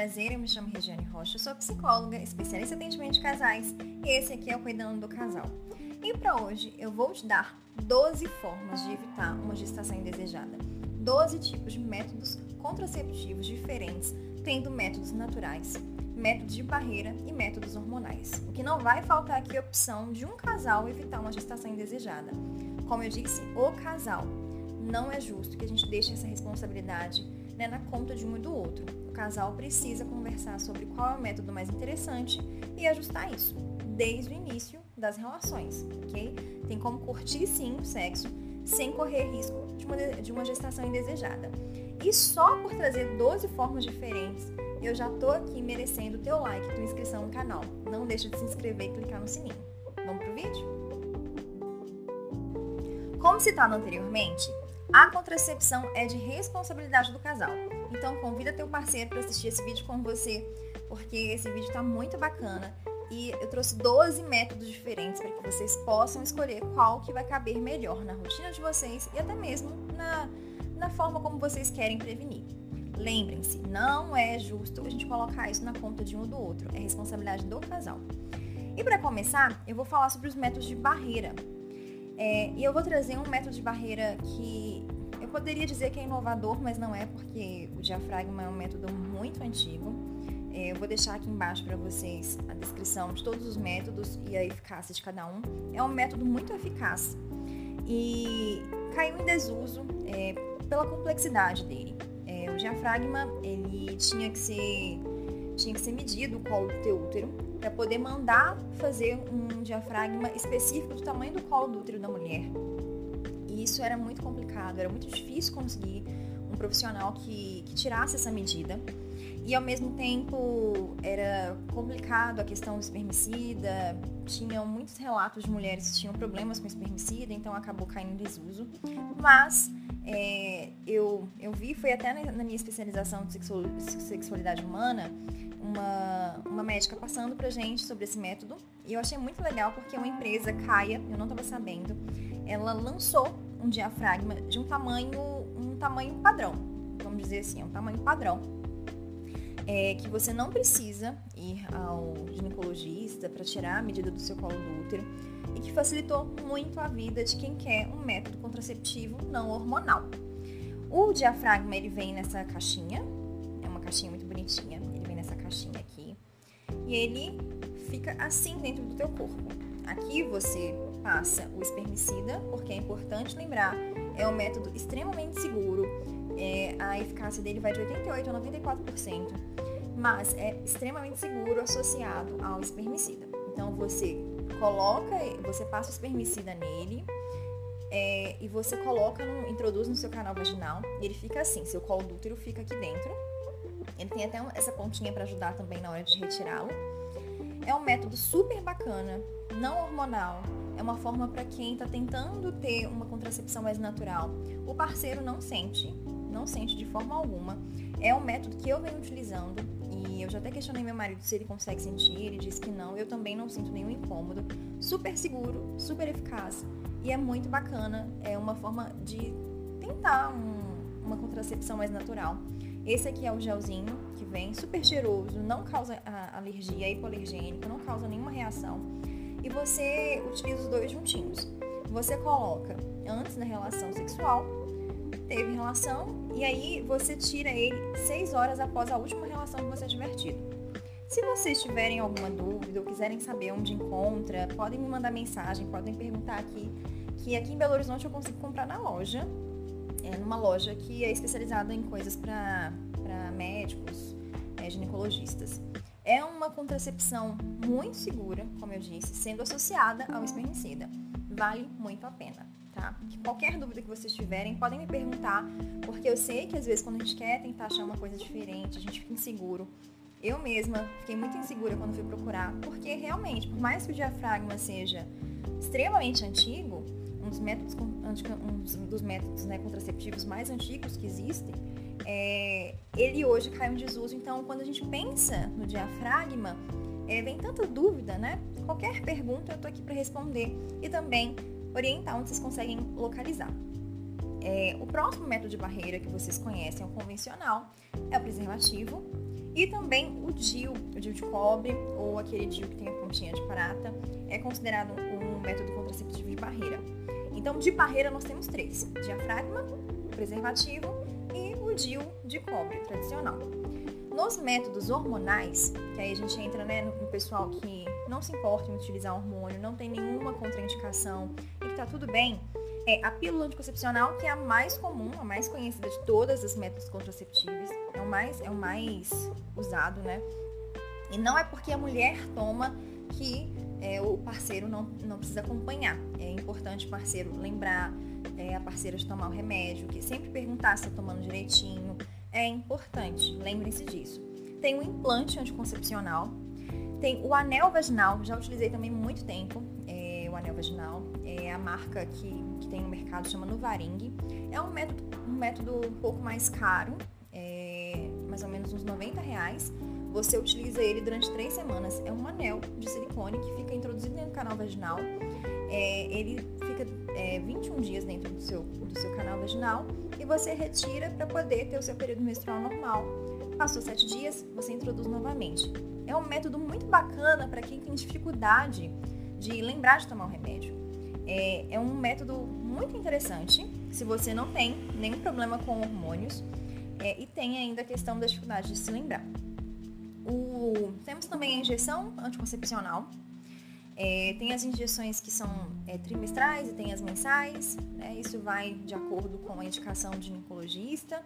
prazer, eu me chamo Regiane Rocha, sou psicóloga, especialista em atendimento de casais e esse aqui é o Cuidando do Casal. E para hoje eu vou te dar 12 formas de evitar uma gestação indesejada, 12 tipos de métodos contraceptivos diferentes, tendo métodos naturais, métodos de barreira e métodos hormonais. O que não vai faltar aqui é a opção de um casal evitar uma gestação indesejada. Como eu disse, o casal. Não é justo que a gente deixe essa responsabilidade né, na conta de um e do outro. O casal precisa conversar sobre qual é o método mais interessante e ajustar isso desde o início das relações, ok? Tem como curtir sim o sexo sem correr risco de uma, de uma gestação indesejada. E só por trazer 12 formas diferentes, eu já tô aqui merecendo o teu like, tua inscrição no canal. Não deixa de se inscrever e clicar no sininho. Vamos pro vídeo? Como citado anteriormente, a contracepção é de responsabilidade do casal. Então convida teu parceiro para assistir esse vídeo com você, porque esse vídeo está muito bacana e eu trouxe 12 métodos diferentes para que vocês possam escolher qual que vai caber melhor na rotina de vocês e até mesmo na, na forma como vocês querem prevenir. Lembrem-se, não é justo a gente colocar isso na conta de um ou do outro, é responsabilidade do casal. E para começar, eu vou falar sobre os métodos de barreira, é, e eu vou trazer um método de barreira que eu poderia dizer que é inovador, mas não é, porque o diafragma é um método muito antigo. É, eu vou deixar aqui embaixo para vocês a descrição de todos os métodos e a eficácia de cada um. É um método muito eficaz e caiu em desuso é, pela complexidade dele. É, o diafragma ele tinha que ser tinha que ser medido o colo do teu útero para poder mandar fazer um diafragma específico do tamanho do colo do útero da mulher. E isso era muito complicado, era muito difícil conseguir um profissional que, que tirasse essa medida. E ao mesmo tempo era complicado a questão do espermicida, tinham muitos relatos de mulheres que tinham problemas com espermicida, então acabou caindo em desuso. Mas é, eu, eu vi, foi até na, na minha especialização de sexualidade humana, uma, uma médica passando pra gente sobre esse método. E eu achei muito legal porque uma empresa, Caia, eu não estava sabendo, ela lançou um diafragma de um tamanho, um tamanho padrão, vamos dizer assim, é um tamanho padrão. É que você não precisa ir ao ginecologista para tirar a medida do seu colo do útero e que facilitou muito a vida de quem quer um método contraceptivo não hormonal. O diafragma ele vem nessa caixinha, é uma caixinha muito bonitinha caixinha aqui. E ele fica assim dentro do teu corpo. Aqui você passa o espermicida, porque é importante lembrar, é um método extremamente seguro. É, a eficácia dele vai de 88 a 94%, mas é extremamente seguro associado ao espermicida. Então você coloca, você passa o espermicida nele, é, e você coloca, no, introduz no seu canal vaginal, e ele fica assim, seu colo do útero fica aqui dentro, ele tem até essa pontinha para ajudar também na hora de retirá-lo. É um método super bacana, não hormonal. É uma forma para quem está tentando ter uma contracepção mais natural. O parceiro não sente, não sente de forma alguma. É um método que eu venho utilizando e eu já até questionei meu marido se ele consegue sentir. Ele disse que não. Eu também não sinto nenhum incômodo. Super seguro, super eficaz e é muito bacana. É uma forma de tentar um, uma contracepção mais natural. Esse aqui é o gelzinho que vem, super cheiroso, não causa alergia, é hipoalergênico, não causa nenhuma reação. E você utiliza os dois juntinhos. Você coloca antes da relação sexual, teve relação, e aí você tira ele seis horas após a última relação que você tiver tido. Se vocês tiverem alguma dúvida ou quiserem saber onde encontra, podem me mandar mensagem, podem perguntar aqui, que aqui em Belo Horizonte eu consigo comprar na loja é, numa loja que é especializada em coisas para médicos, é, ginecologistas. É uma contracepção muito segura, como eu disse, sendo associada ao espermicida. Vale muito a pena, tá? Qualquer dúvida que vocês tiverem, podem me perguntar, porque eu sei que às vezes quando a gente quer tentar achar uma coisa diferente, a gente fica inseguro. Eu mesma fiquei muito insegura quando fui procurar, porque realmente, por mais que o diafragma seja extremamente antigo, um dos métodos, um dos métodos né, contraceptivos mais antigos que existem, é, ele hoje caiu em desuso. Então, quando a gente pensa no diafragma, é, vem tanta dúvida, né? Qualquer pergunta eu estou aqui para responder e também orientar onde vocês conseguem localizar. É, o próximo método de barreira que vocês conhecem é o convencional, é o preservativo. E também o DIU, o DIU de cobre ou aquele DIU que tem a pontinha de prata, é considerado um método contraceptivo de barreira. Então, de barreira nós temos três: diafragma, preservativo e o DIU de cobre tradicional. Nos métodos hormonais, que aí a gente entra né, no pessoal que não se importa em utilizar hormônio, não tem nenhuma contraindicação e que tá tudo bem, é a pílula anticoncepcional, que é a mais comum, a mais conhecida de todas as métodos contraceptivos, é o mais, é o mais usado, né? E não é porque a mulher toma que é, o parceiro não, não precisa acompanhar. É importante o parceiro lembrar é, a parceira de tomar o remédio, que sempre perguntar se está tomando direitinho. É importante, lembrem-se disso. Tem o implante anticoncepcional, tem o anel vaginal, já utilizei também muito tempo é, o anel vaginal. É a marca que, que tem no mercado, chama Nuvaring. É um método, um método um pouco mais caro, é, mais ou menos uns 90 reais. Você utiliza ele durante três semanas. É um anel de silicone que fica introduzido dentro do canal vaginal. É, ele fica é, 21 dias dentro do seu, do seu canal vaginal e você retira para poder ter o seu período menstrual normal. Passou sete dias, você introduz novamente. É um método muito bacana para quem tem dificuldade de lembrar de tomar o remédio. É, é um método muito interessante se você não tem nenhum problema com hormônios é, e tem ainda a questão da dificuldade de se lembrar. O, temos também a injeção anticoncepcional. É, tem as injeções que são é, trimestrais e tem as mensais. Né? Isso vai de acordo com a indicação de ginecologista.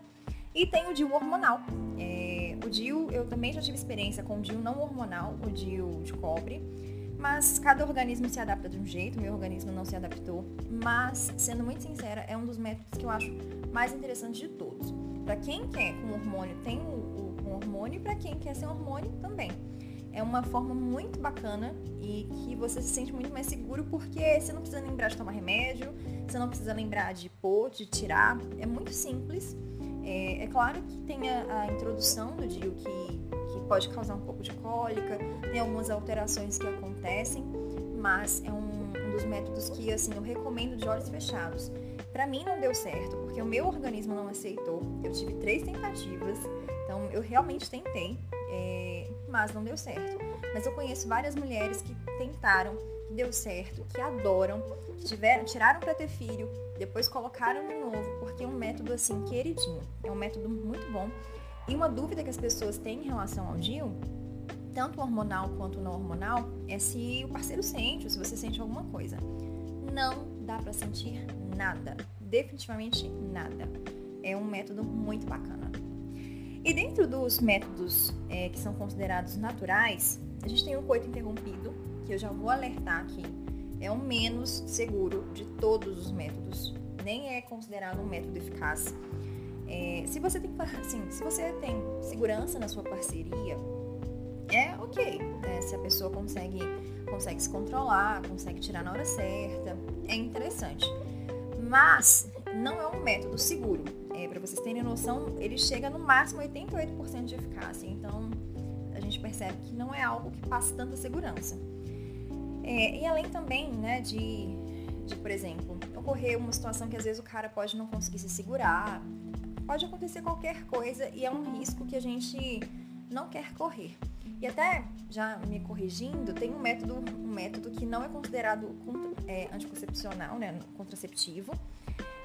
E tem o DIU hormonal. É, o DIU, eu também já tive experiência com o DIU não hormonal, o DIU de cobre. Mas cada organismo se adapta de um jeito, meu organismo não se adaptou. Mas, sendo muito sincera, é um dos métodos que eu acho mais interessante de todos. Para quem quer com hormônio, tem o hormônio e para quem quer sem hormônio também. É uma forma muito bacana e que você se sente muito mais seguro porque você não precisa lembrar de tomar remédio, você não precisa lembrar de pôr, de tirar. É muito simples. É, é claro que tem a, a introdução do DIU que, que pode causar um pouco de cólica, tem algumas alterações que acontecem, mas é um, um dos métodos que assim eu recomendo de olhos fechados. Para mim não deu certo, porque o meu organismo não aceitou. Eu tive três tentativas, então eu realmente tentei, é, mas não deu certo. Mas eu conheço várias mulheres que tentaram, que deu certo, que adoram, que tiveram, tiraram para ter filho, depois colocaram de novo, porque é um método assim queridinho. É um método muito bom. E uma dúvida que as pessoas têm em relação ao DIU, tanto hormonal quanto não hormonal, é se o parceiro sente ou se você sente alguma coisa. Não dá para sentir nada, definitivamente nada. É um método muito bacana. E dentro dos métodos é, que são considerados naturais, a gente tem o coito interrompido, que eu já vou alertar aqui, é o menos seguro de todos os métodos. Nem é considerado um método eficaz. É, se você tem assim, se você tem segurança na sua parceria, é ok. Né? Se a pessoa consegue, consegue se controlar, consegue tirar na hora certa, é interessante. Mas não é um método seguro. É, Para vocês terem noção, ele chega no máximo 88% de eficácia. Então, a gente percebe que não é algo que passe tanta segurança. É, e além também né, de, de, por exemplo, ocorrer uma situação que às vezes o cara pode não conseguir se segurar, pode acontecer qualquer coisa e é um risco que a gente não quer correr. E até, já me corrigindo, tem um método, um método que não é considerado é, anticoncepcional, né, contraceptivo,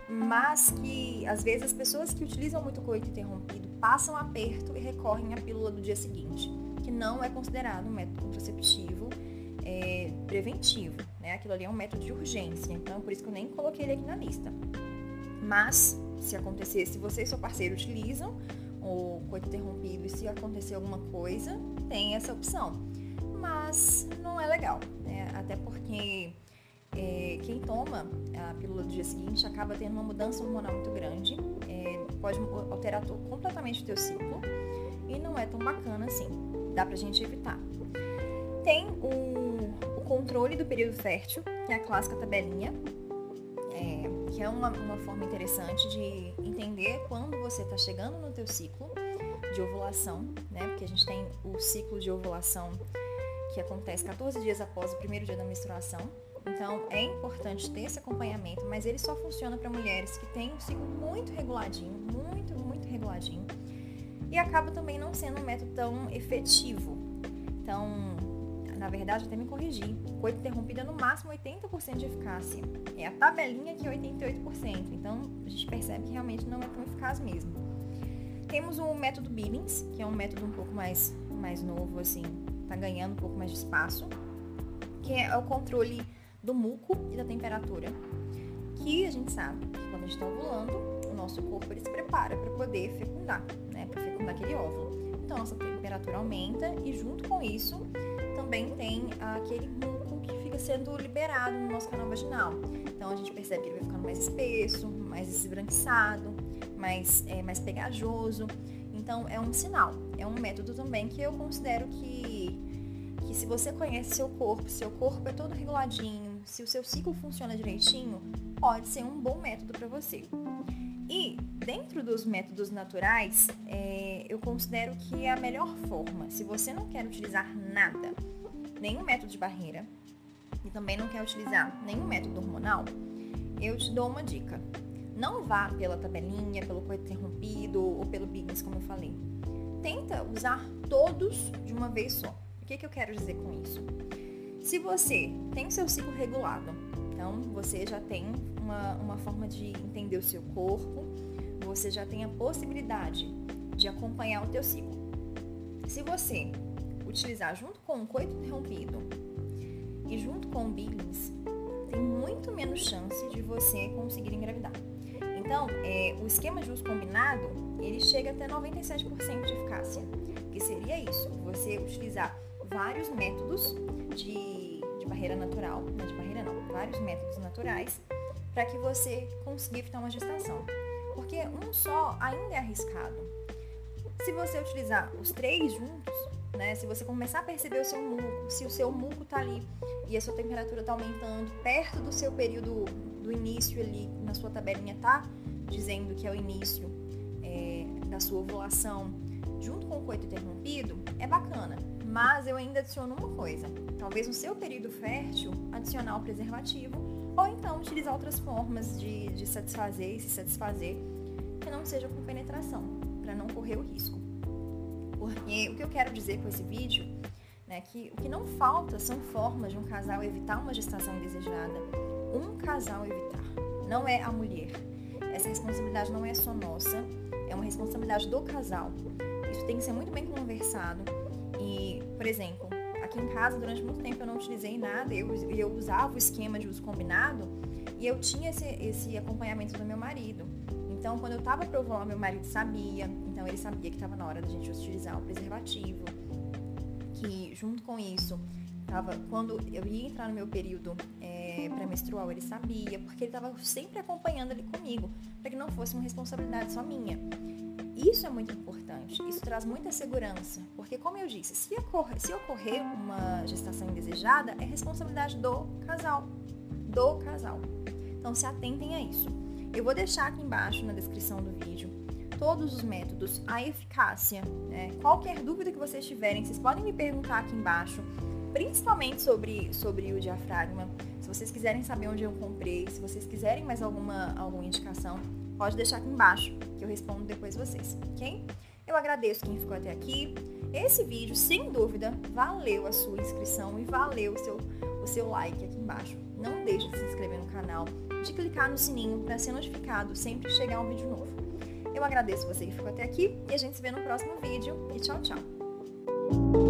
mas que às vezes as pessoas que utilizam muito coito interrompido passam aperto e recorrem à pílula do dia seguinte, que não é considerado um método contraceptivo é, preventivo, né? Aquilo ali é um método de urgência, então por isso que eu nem coloquei ele aqui na lista. Mas se acontecer, se você e seu parceiro utilizam o coito interrompido e se acontecer alguma coisa, tem essa opção. Mas não é legal, né? Até porque é, quem toma a pílula do dia seguinte acaba tendo uma mudança hormonal muito grande, é, pode alterar completamente o teu ciclo e não é tão bacana assim. Dá pra gente evitar. Tem o, o controle do período fértil, que é a clássica tabelinha, que é uma, uma forma interessante de entender quando você está chegando no teu ciclo de ovulação, né? Porque a gente tem o ciclo de ovulação que acontece 14 dias após o primeiro dia da menstruação. Então é importante ter esse acompanhamento, mas ele só funciona para mulheres que têm um ciclo muito reguladinho, muito, muito reguladinho. e acaba também não sendo um método tão efetivo. Então, na verdade, até me corrigi. Coito interrompido é no máximo 80% de eficácia. É a tabelinha que é 88%. Então, a gente percebe que realmente não é tão eficaz mesmo. Temos o método Billings, que é um método um pouco mais, mais novo, assim, tá ganhando um pouco mais de espaço, que é o controle do muco e da temperatura, que a gente sabe que quando a gente está ovulando, o nosso corpo ele se prepara para poder fecundar, né, para fecundar aquele óvulo. Então, nossa temperatura aumenta e junto com isso também tem aquele muco que fica sendo liberado no nosso canal vaginal. Então a gente percebe que ele vai ficando mais espesso, mais esbranquiçado, mais, é, mais pegajoso. Então é um sinal, é um método também que eu considero que, que se você conhece seu corpo, seu corpo é todo reguladinho, se o seu ciclo funciona direitinho, pode ser um bom método para você. E dentro dos métodos naturais, é, eu considero que é a melhor forma, se você não quer utilizar nada, nenhum método de barreira, e também não quer utilizar nenhum método hormonal, eu te dou uma dica. Não vá pela tabelinha, pelo coito interrompido ou pelo Biggs, como eu falei. Tenta usar todos de uma vez só. O que, que eu quero dizer com isso? Se você tem o seu ciclo regulado, então você já tem uma, uma forma de entender o seu corpo, você já tem a possibilidade de acompanhar o teu ciclo. Se você utilizar junto com o coito interrompido e junto com o Billings, tem muito menos chance de você conseguir engravidar. Então, é, o esquema de uso combinado, ele chega até 97% de eficácia, que seria isso, você utilizar vários métodos de, de barreira natural, não de barreira não, vários métodos naturais, para que você consiga evitar uma gestação. Porque um só ainda é arriscado. Se você utilizar os três juntos, né? Se você começar a perceber o seu muco, se o seu muco tá ali e a sua temperatura tá aumentando perto do seu período do início ali, na sua tabelinha tá dizendo que é o início é, da sua ovulação, junto com o coito interrompido, é bacana. Mas eu ainda adiciono uma coisa. Talvez no seu período fértil, adicionar o preservativo ou então utilizar outras formas de, de satisfazer e se satisfazer que não seja com penetração, para não correr o risco. Porque o que eu quero dizer com esse vídeo né, que o que não falta são formas de um casal evitar uma gestação indesejada. Um casal evitar, não é a mulher. Essa responsabilidade não é só nossa, é uma responsabilidade do casal. Isso tem que ser muito bem conversado. E, por exemplo, aqui em casa, durante muito tempo eu não utilizei nada, eu, eu usava o esquema de uso combinado e eu tinha esse, esse acompanhamento do meu marido. Então, quando eu tava pra ovular, meu marido sabia. Então, ele sabia que estava na hora da gente utilizar o preservativo. Que, junto com isso, tava, quando eu ia entrar no meu período é, pré-menstrual, ele sabia, porque ele estava sempre acompanhando ali comigo, para que não fosse uma responsabilidade só minha. Isso é muito importante, isso traz muita segurança, porque como eu disse, se ocorrer, se ocorrer uma gestação indesejada, é responsabilidade do casal, do casal. Então se atentem a isso. Eu vou deixar aqui embaixo na descrição do vídeo todos os métodos, a eficácia. Né? Qualquer dúvida que vocês tiverem, vocês podem me perguntar aqui embaixo, principalmente sobre, sobre o diafragma. Se vocês quiserem saber onde eu comprei, se vocês quiserem mais alguma, alguma indicação, pode deixar aqui embaixo, que eu respondo depois vocês, ok? Eu agradeço quem ficou até aqui. Esse vídeo, sem dúvida, valeu a sua inscrição e valeu o seu, o seu like aqui embaixo. Não deixe de se inscrever no canal, de clicar no sininho para ser notificado sempre que chegar um vídeo novo. Eu agradeço você que ficou até aqui e a gente se vê no próximo vídeo e tchau, tchau!